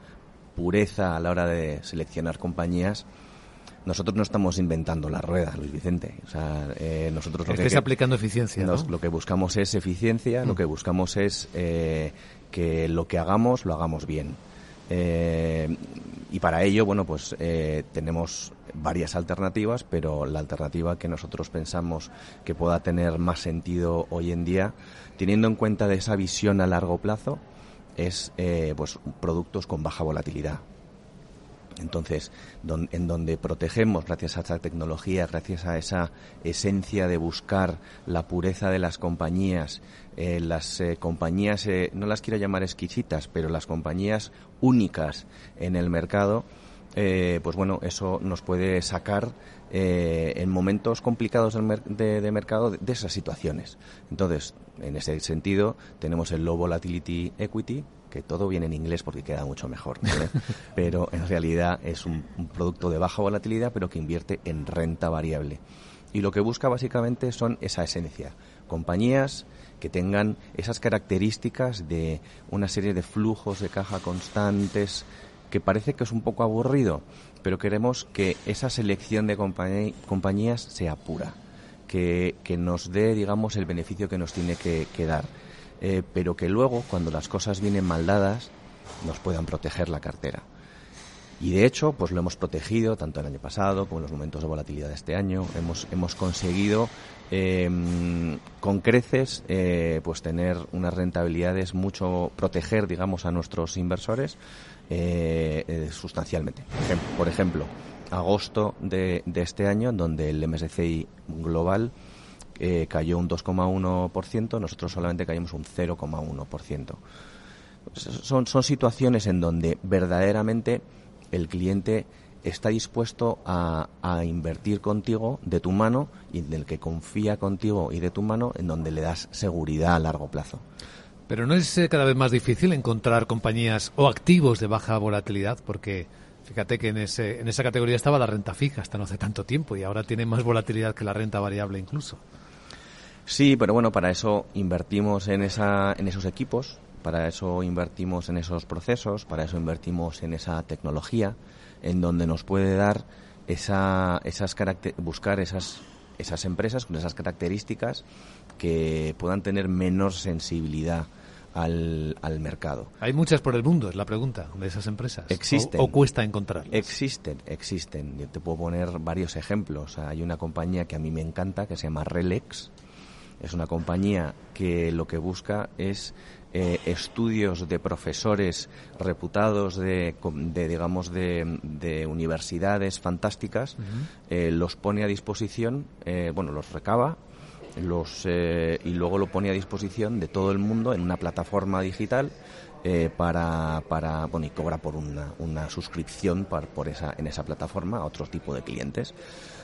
pureza a la hora de seleccionar compañías, nosotros no estamos inventando la rueda, Luis Vicente. O sea, eh, nosotros lo que, aplicando eficiencia. Lo que buscamos es eficiencia, lo mm. que buscamos es eh, que lo que hagamos lo hagamos bien. Eh, y para ello, bueno, pues tenemos varias alternativas, pero la alternativa que nosotros pensamos que pueda tener más sentido hoy en día, teniendo en cuenta de esa visión a largo plazo, es eh, pues productos con baja volatilidad. Entonces, en donde protegemos, gracias a esa tecnología, gracias a esa esencia de buscar la pureza de las compañías, eh, las eh, compañías, no las quiero llamar exquisitas, pero las compañías únicas en el mercado, pues bueno, eso nos puede sacar en momentos complicados de, de mercado de, esas situaciones. Entonces, en ese sentido, tenemos el Low Volatility Equity, que todo viene en inglés porque queda mucho mejor, pero en realidad es un, producto de baja volatilidad, pero que invierte en renta variable. Y lo que busca básicamente son esa esencia, compañías que tengan esas características de una serie de flujos de caja constantes, que parece que es un poco aburrido, pero queremos que esa selección de compañías sea pura que, nos dé, digamos, el beneficio que nos tiene que, dar. Eh, pero que luego, cuando las cosas vienen mal dadas, nos puedan proteger la cartera. Y de hecho, pues lo hemos protegido tanto el año pasado como en los momentos de volatilidad de este año. Hemos, hemos conseguido em, con creces eh, pues tener unas rentabilidades mucho, proteger, digamos, a nuestros inversores eh, sustancialmente. Por ejemplo, agosto de, de este año, donde el MSCI global eh, cayó un 2,1%, nosotros solamente caímos un 0,1%. Son, son situaciones en donde verdaderamente el cliente está dispuesto a, a, invertir contigo de tu mano y del que confía contigo y de tu mano en donde le das seguridad a largo plazo. Pero no es eh, cada vez más difícil encontrar compañías o activos de baja volatilidad porque Fíjate que en, ese, en esa categoría estaba la renta fija hasta no hace tanto tiempo y ahora tiene más volatilidad que la renta variable incluso. Sí, pero bueno, para eso invertimos en, esa, en esos equipos, para eso invertimos en esos procesos, para eso invertimos en esa tecnología, en donde nos puede dar esa, esas buscar esas, esas empresas con esas características que puedan tener menor sensibilidad al, al, mercado. Hay muchas por el mundo, es la pregunta, de esas empresas. Existen. ¿O, cuesta encontrarlas? Existen, existen. Yo te puedo poner varios ejemplos. Hay una compañía que a mí me encanta, que se llama Relex, Es una compañía que lo que busca es eh, estudios de profesores reputados de, digamos de, universidades fantásticas eh, los pone a disposición eh, bueno los recaba los y luego lo pone a disposición de todo el mundo en una plataforma digital para, para bueno y cobra por una, una suscripción por esa en esa plataforma a otro tipo de clientes.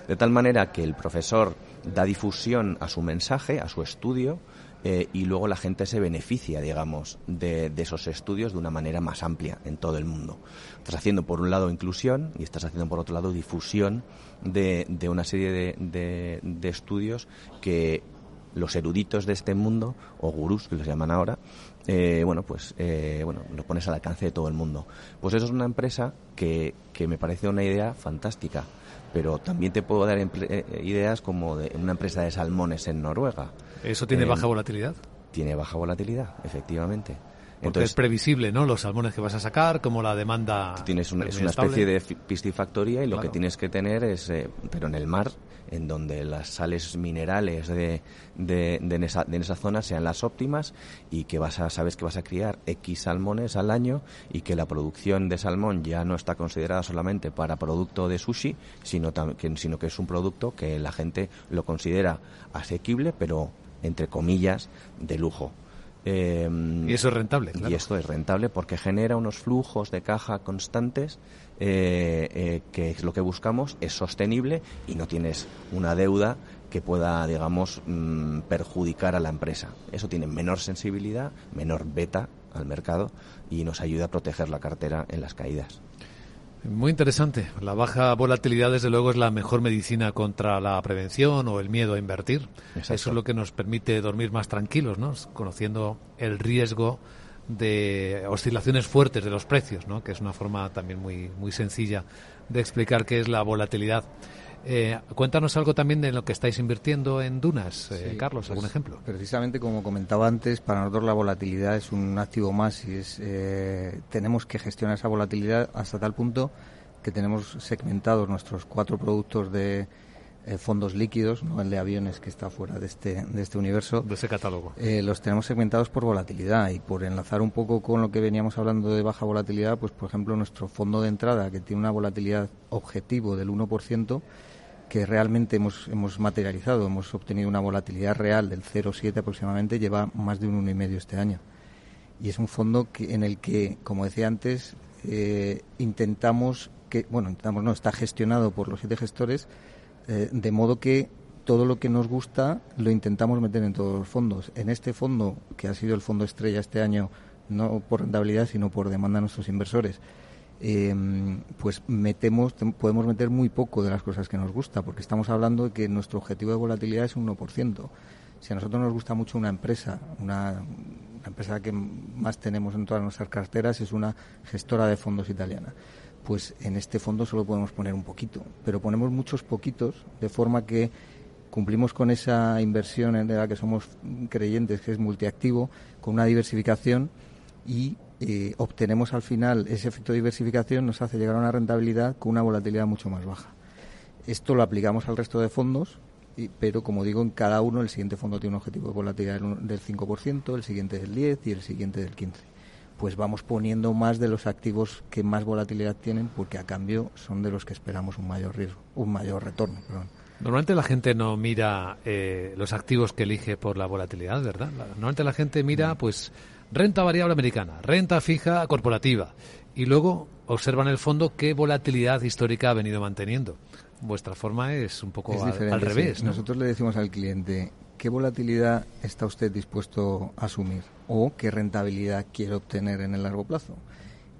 De tal manera que el profesor da difusión a su mensaje a su estudio eh, y luego la gente se beneficia, digamos, de, esos estudios de una manera más amplia en todo el mundo. Estás haciendo por un lado inclusión y estás haciendo por otro lado difusión de, una serie de, estudios que los eruditos de este mundo, o gurús que los llaman ahora, eh, bueno, pues eh, bueno, lo pones al alcance de todo el mundo. Pues eso es una empresa que, que me parece una idea fantástica pero también te puedo dar eh, ideas como de una empresa de salmones en Noruega. ¿Eso tiene baja volatilidad? Tiene baja volatilidad, efectivamente. Porque es previsible, ¿no? Los salmones que vas a sacar, como la demanda. Tienes una, es una especie de piscifactoría y lo que tienes que tener es, eh, pero en el mar, en donde las sales minerales de, de, en esa, de, esa, zona sean las óptimas y que vas a, sabes que vas a criar X salmones al año y que la producción de salmón ya no está considerada solamente para producto de sushi, sino, que, sino que es un producto que la gente lo considera asequible, pero entre comillas, de lujo. Em, y eso es rentable. Y esto es rentable porque genera unos flujos de caja constantes eh, eh, que es lo que buscamos, es sostenible y no tienes una deuda que pueda, digamos, mm, perjudicar a la empresa. Eso tiene menor sensibilidad, menor beta al mercado y nos ayuda a proteger la cartera en las caídas. Muy interesante. La baja volatilidad, desde luego, es la mejor medicina contra la prevención o el miedo a invertir. Eso es lo que nos permite dormir más tranquilos, ¿no? Conociendo el riesgo de oscilaciones fuertes de los precios, ¿no? Que es una forma también muy, muy sencilla de explicar qué es la volatilidad. Eh, cuéntanos algo también de lo que estáis invirtiendo en Dunas, eh, Carlos, algún pues, ejemplo. Precisamente como comentaba antes, para nosotros la volatilidad es un activo más y es, eh, tenemos que gestionar esa volatilidad hasta tal punto que tenemos segmentados nuestros cuatro productos de fondos líquidos, no el de aviones que está fuera de este, de este universo. De ese catálogo. los tenemos segmentados por volatilidad y por enlazar un poco con lo que veníamos hablando de baja volatilidad, pues por ejemplo nuestro fondo de entrada que tiene una volatilidad objetivo del 1%, que realmente hemos, hemos materializado, hemos obtenido una volatilidad real del 0,7 aproximadamente, lleva más de un 1,5 este año. Y es un fondo que, en el que, como decía antes, eh, intentamos que, bueno, intentamos, no, está gestionado por los siete gestores, eh, de modo que todo lo que nos gusta lo intentamos meter en todos los fondos. En este fondo, que ha sido el fondo estrella este año, no por rentabilidad, sino por demanda de nuestros inversores, Em, pues metemos, podemos meter muy poco de las cosas que nos gusta, porque estamos hablando de que nuestro objetivo de volatilidad es un 1%. Si a nosotros nos gusta mucho una empresa, una, empresa que más tenemos en todas nuestras carteras es una gestora de fondos italiana. Pues en este fondo solo podemos poner un poquito, pero ponemos muchos poquitos, de forma que cumplimos con esa inversión en la que somos creyentes, que es multiactivo, con una diversificación y eh, obtenemos al final ese efecto de diversificación, nos hace llegar a una rentabilidad con una volatilidad mucho más baja. Esto lo aplicamos al resto de fondos, pero como digo, en cada uno el siguiente fondo tiene un objetivo de volatilidad del 5%, el siguiente del 10% y el siguiente del 15%. Pues vamos poniendo más de los activos que más volatilidad tienen, porque a cambio son de los que esperamos un mayor riesgo, un mayor retorno. Normalmente la gente no mira eh, los activos que elige por la volatilidad, ¿verdad? Normalmente la gente mira, pues, renta variable americana, renta fija corporativa y luego observan el fondo qué volatilidad histórica ha venido manteniendo. Vuestra forma es un poco al, revés. Nosotros le decimos al cliente qué volatilidad está usted dispuesto a asumir o qué rentabilidad quiere obtener en el largo plazo.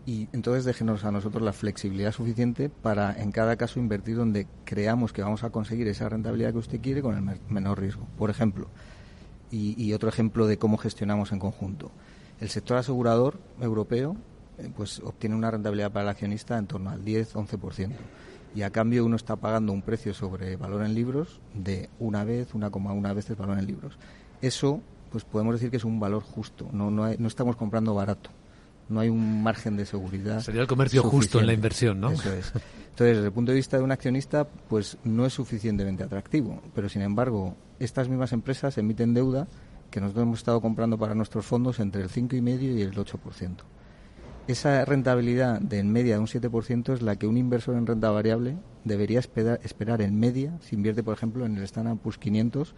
Y entonces déjenos a nosotros la flexibilidad suficiente para en cada caso invertir donde creamos que vamos a conseguir esa rentabilidad que usted quiere con el menor riesgo. Por ejemplo, y otro ejemplo de cómo gestionamos en conjunto el sector asegurador europeo eh, pues obtiene una rentabilidad para el accionista en torno al 10-11%. Y a cambio uno está pagando un precio sobre valor en libros de una vez, una coma una veces valor en libros. Eso, pues podemos decir que es un valor justo. No, no, no estamos comprando barato. No hay un margen de seguridad. Sería el comercio justo en la inversión, ¿no? Eso es. Entonces, desde el punto de vista de un accionista, pues no es suficientemente atractivo. Pero, sin embargo, estas mismas empresas emiten deuda que nosotros hemos estado comprando para nuestros fondos entre el 5,5 y el 8%. Esa rentabilidad de en media de un 7% es la que un inversor en renta variable debería esperar, en media si invierte, por ejemplo, en el Standard Poor's 500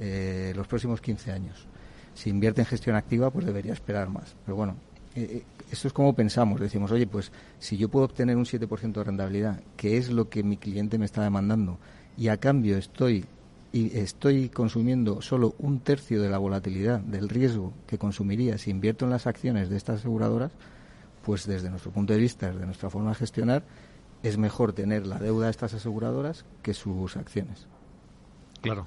eh, los próximos 15 años. Si invierte en gestión activa, pues debería esperar más. Pero bueno, eh, eh, esto es como pensamos. Decimos, oye, pues si yo puedo obtener un 7% de rentabilidad, que es lo que mi cliente me está demandando, y a cambio estoy y estoy consumiendo solo un tercio de la volatilidad del riesgo que consumiría si invierto en las acciones de estas aseguradoras, pues desde nuestro punto de vista, desde nuestra forma de gestionar, es mejor tener la deuda de estas aseguradoras que sus acciones. Claro.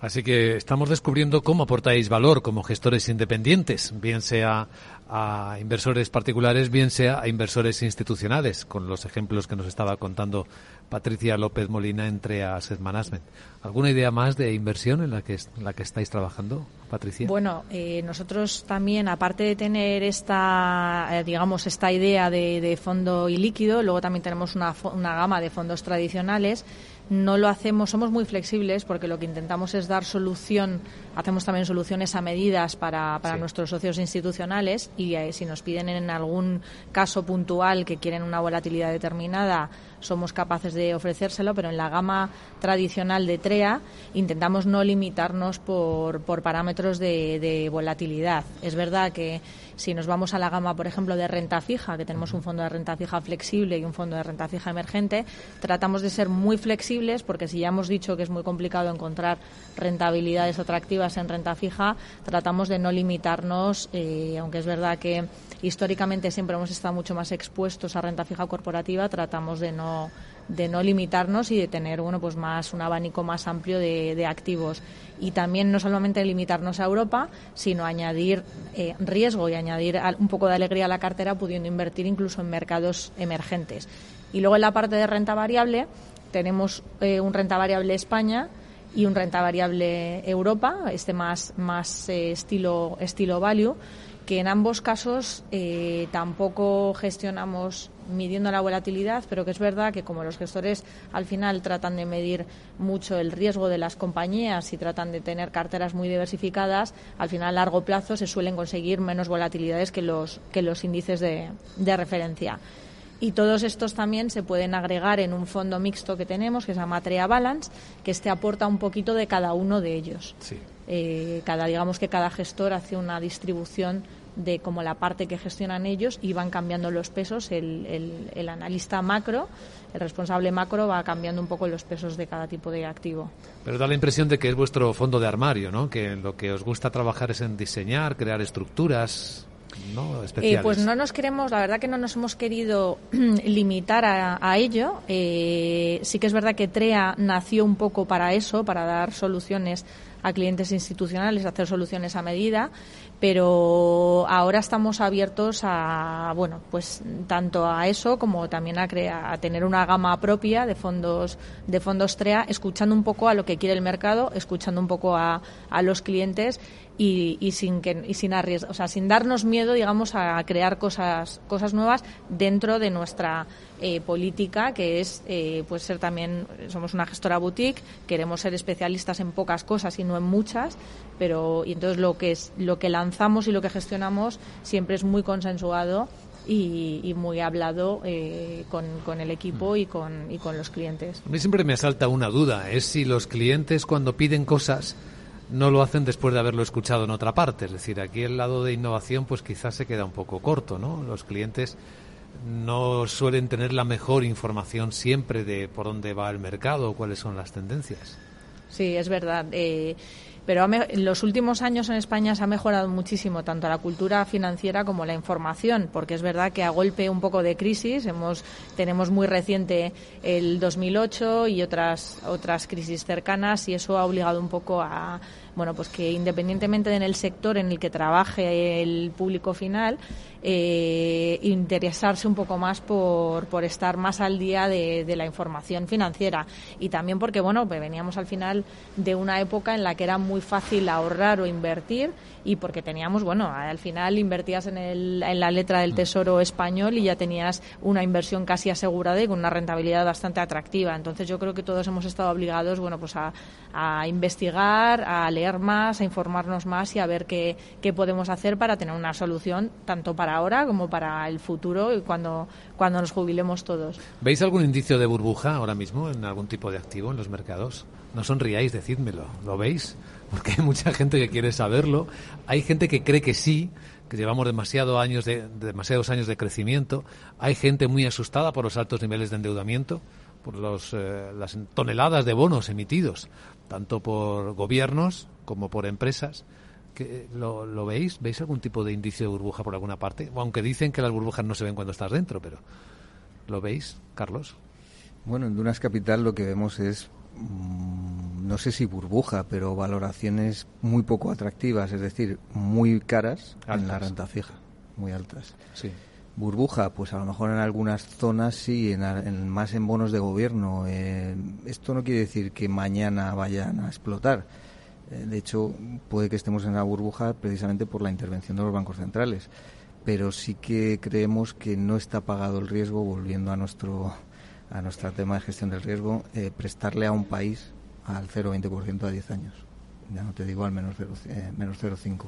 Así que estamos descubriendo cómo aportáis valor como gestores independientes, bien sea a inversores particulares, bien sea a inversores institucionales, con los ejemplos que nos estaba contando Patricia López Molina entre Asset Management. ¿Alguna idea más de inversión en la que, la que estáis trabajando, Patricia? Bueno, eh, nosotros también, aparte de tener esta, eh, digamos, esta idea de, de, fondo ilíquido, luego también tenemos una, una gama de fondos tradicionales no lo hacemos, somos muy flexibles porque lo que intentamos es dar solución, hacemos también soluciones a medidas para, para nuestros socios institucionales y eh, si nos piden en algún caso puntual que quieren una volatilidad determinada, somos capaces de ofrecérselo, pero en la gama tradicional de TREA intentamos no limitarnos por, por parámetros de, volatilidad. Es verdad que si nos vamos a la gama, por ejemplo, de renta fija, que tenemos un fondo de renta fija flexible y un fondo de renta fija emergente, tratamos de ser muy flexibles porque si ya hemos dicho que es muy complicado encontrar rentabilidades atractivas en renta fija, tratamos de no limitarnos, eh, aunque es verdad que históricamente siempre hemos estado mucho más expuestos a renta fija corporativa, tratamos de no de no limitarnos y de tener bueno pues más un abanico más amplio de, activos. Y también no solamente limitarnos a Europa sino añadir eh, riesgo y añadir un poco de alegría a la cartera pudiendo invertir incluso en mercados emergentes. Y luego en la parte de renta variable tenemos eh, un renta variable España y un renta variable Europa este más más eh, estilo estilo value que en ambos casos eh, tampoco gestionamos midiendo la volatilidad, pero que es verdad que como los gestores al final tratan de medir mucho el riesgo de las compañías y tratan de tener carteras muy diversificadas, al final a largo plazo se suelen conseguir menos volatilidades que los, que los índices de, referencia. Y todos estos también se pueden agregar en un fondo mixto que tenemos, que se llama Trea Balance, que este aporta un poquito de cada uno de ellos. Eh, cada, digamos que cada gestor hace una distribución de como la parte que gestionan ellos y van cambiando los pesos. El, el, analista macro, el responsable macro, va cambiando un poco los pesos de cada tipo de activo. Pero da la impresión de que es vuestro fondo de armario, ¿no? Que lo que os gusta trabajar es en diseñar, crear estructuras. ¿no? Eh, pues no nos queremos, la verdad que no nos hemos querido limitar a, ello. Eh, sí que es verdad que TREA nació un poco para eso, para dar soluciones a clientes institucionales, hacer soluciones a medida, pero ahora estamos abiertos a, bueno, pues tanto a eso como también a, crear, a tener una gama propia de fondos, de fondos TREA, escuchando un poco a lo que quiere el mercado, escuchando un poco a, a los clientes y, sin que y sin o sea, sin darnos miedo, digamos, a crear cosas cosas nuevas dentro de nuestra eh, política, que es eh, pues ser también somos una gestora boutique, queremos ser especialistas en pocas cosas y no en muchas, pero y entonces lo que es lo que lanzamos y lo que gestionamos siempre es muy consensuado y, muy hablado eh, con, con, el equipo y con, y con los clientes. A mí siempre me asalta una duda, es si los clientes cuando piden cosas no lo hacen después de haberlo escuchado en otra parte. Es decir, aquí el lado de innovación pues quizás se queda un poco corto, ¿no? Los clientes no suelen tener la mejor información siempre de por dónde va el mercado o cuáles son las tendencias. Sí, es verdad. Eh, pero en los últimos años en España se ha mejorado muchísimo tanto la cultura financiera como la información, porque es verdad que a golpe un poco de crisis hemos tenemos muy reciente el 2008 y otras otras crisis cercanas y eso ha obligado un poco a bueno, pues que independientemente en el sector en el que trabaje el público final, eh, interesarse un poco más por, por estar más al día de, de, la información financiera. Y también porque bueno pues veníamos al final de una época en la que era muy fácil ahorrar o invertir y porque teníamos bueno al final invertías en, el, en la letra del tesoro español y ya tenías una inversión casi asegurada y con una rentabilidad bastante atractiva. Entonces yo creo que todos hemos estado obligados bueno pues a, a investigar a leer más a informarnos más y a ver qué, qué podemos hacer para tener una solución tanto para ahora como para el futuro y cuando, cuando nos jubilemos todos. ¿Veis algún indicio de burbuja ahora mismo en algún tipo de activo en los mercados? No sonríais, decídmelo. ¿Lo veis? Porque hay mucha gente que quiere saberlo. Hay gente que cree que sí, que llevamos demasiado años de, demasiados años de crecimiento. Hay gente muy asustada por los altos niveles de endeudamiento, por eh, las toneladas de bonos emitidos, tanto por gobiernos como por empresas lo, lo, veis? ¿Veis algún tipo de indicio de burbuja por alguna parte? Aunque dicen que las burbujas no se ven cuando estás dentro, pero ¿lo veis, Carlos? Bueno, en Dunas Capital lo que vemos es, mmm, no sé si burbuja, pero valoraciones muy poco atractivas, es decir, muy caras altas. en la renta fija, muy altas. Sí. Burbuja, pues a lo mejor en algunas zonas sí, en, en más en bonos de gobierno. Eh, esto no quiere decir que mañana vayan a explotar de hecho, puede que estemos en la burbuja precisamente por la intervención de los bancos centrales. Pero sí que creemos que no está pagado el riesgo, volviendo a nuestro, a nuestro tema de gestión del riesgo, eh, prestarle a un país al 0,20% a 10 años. Ya no te digo al menos 0,5. Eh, menos 0,5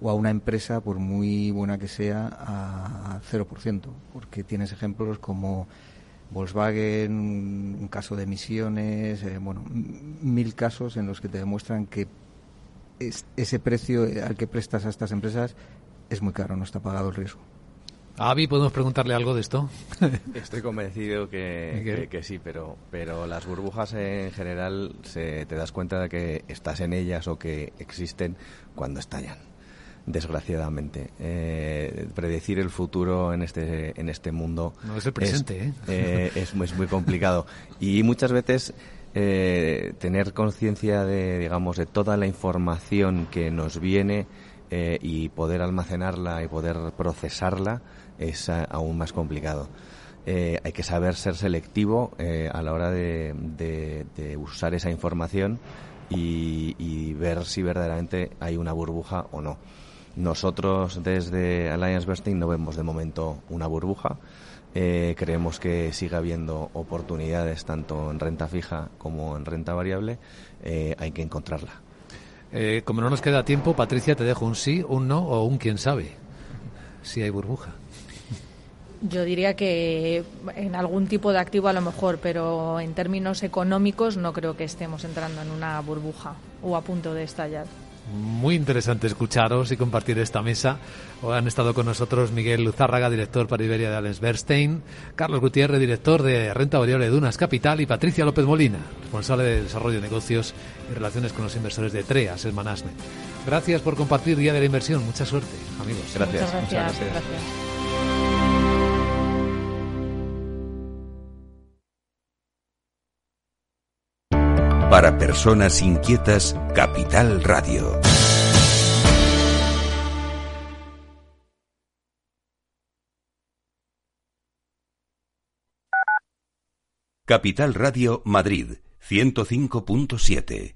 o a una empresa, por muy buena que sea, a 0%, porque tienes ejemplos como Volkswagen, un caso de emisiones, eh, bueno, mil casos en los que te demuestran que es, ese precio al que prestas a estas empresas es muy caro, no está pagado el riesgo. Avi, ¿podemos preguntarle algo de esto? Estoy convencido que, que, que, sí, pero, pero las burbujas en general se, te das cuenta de que estás en ellas o que existen cuando estallan desgraciadamente. Eh, predecir el futuro en este, en este mundo no es el presente, es, ¿eh? es, es muy complicado. Y muchas veces eh, tener conciencia de, digamos, de toda la información que nos viene eh, y poder almacenarla y poder procesarla es a, aún más complicado. Eh, hay que saber ser selectivo eh, a la hora de, de, de usar esa información y, y, ver si verdaderamente hay una burbuja o no. Nosotros desde Alliance Bursting no vemos de momento una burbuja. Eh, creemos que sigue habiendo oportunidades tanto en renta fija como en renta variable. Eh, hay que encontrarla. Eh, como no nos queda tiempo, Patricia, te dejo un sí, un no o un quién sabe. Si hay burbuja. Yo diría que en algún tipo de activo a lo mejor, pero en términos económicos no creo que estemos entrando en una burbuja o a punto de estallar. Muy interesante escucharos y compartir esta mesa. Hoy han estado con nosotros Miguel Luzárraga, director para Iberia de Alens Bernstein, Carlos Gutiérrez, director de Renta Variable de Dunas Capital y Patricia López Molina, responsable de Desarrollo de Negocios y Relaciones con los Inversores de TREAS, el Manasme. Gracias por compartir Día de la Inversión. Mucha suerte, amigos. Gracias. Muchas gracias. Muchas gracias. gracias. Para personas inquietas, Capital Radio. Capital Radio Madrid 105.7.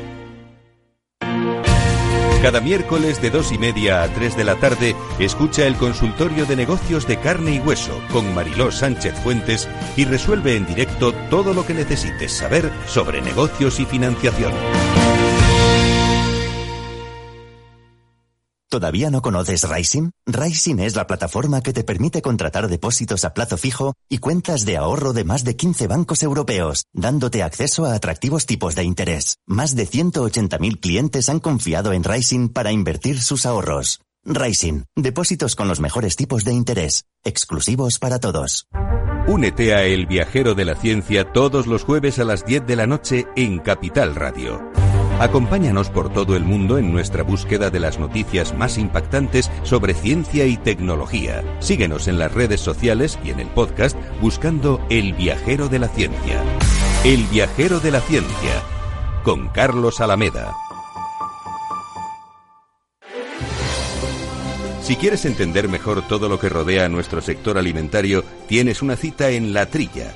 Cada miércoles de dos y media a tres de la tarde, escucha el consultorio de negocios de carne y hueso con Mariló Sánchez Fuentes y resuelve en directo todo lo que necesites saber sobre negocios y financiación. ¿Todavía no conoces Rising? Rising es la plataforma que te permite contratar depósitos a plazo fijo y cuentas de ahorro de más de 15 bancos europeos, dándote acceso a atractivos tipos de interés. Más de 180.000 clientes han confiado en Rising para invertir sus ahorros. Rising, depósitos con los mejores tipos de interés, exclusivos para todos. Únete a El Viajero de la Ciencia todos los jueves a las 10 de la noche en Capital Radio. Acompáñanos por todo el mundo en nuestra búsqueda de las noticias más impactantes sobre ciencia y tecnología. Síguenos en las redes sociales y en el podcast buscando El Viajero de la Ciencia. El Viajero de la Ciencia, con Carlos Alameda. Si quieres entender mejor todo lo que rodea a nuestro sector alimentario, tienes una cita en La Trilla.